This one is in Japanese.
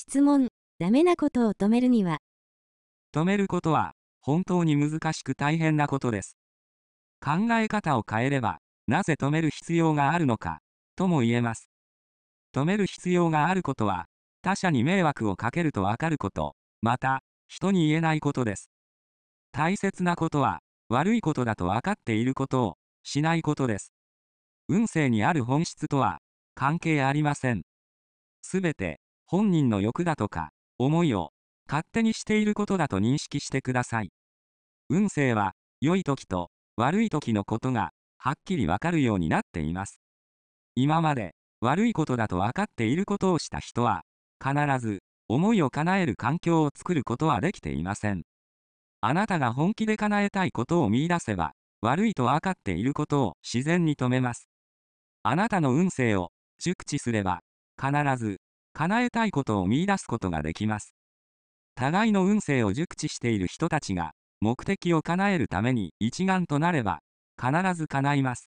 質問、ダメなことを止めるには、止めることは、本当に難しく大変なことです。考え方を変えれば、なぜ止める必要があるのか、とも言えます。止める必要があることは、他者に迷惑をかけるとわかること、また、人に言えないことです。大切なことは、悪いことだと分かっていることを、しないことです。運勢にある本質とは、関係ありません。すべて、本人の欲だとか、思いを、勝手にしていることだと認識してください。運勢は、良い時と、悪い時のことが、はっきりわかるようになっています。今まで、悪いことだと分かっていることをした人は、必ず、思いを叶える環境を作ることはできていません。あなたが本気で叶えたいことを見出せば、悪いと分かっていることを自然に止めます。あなたの運勢を熟知すれば、必ず、叶えたいことを見いだすことができます。互いの運勢を熟知している人たちが、目的を叶えるために一丸となれば、必ず叶います。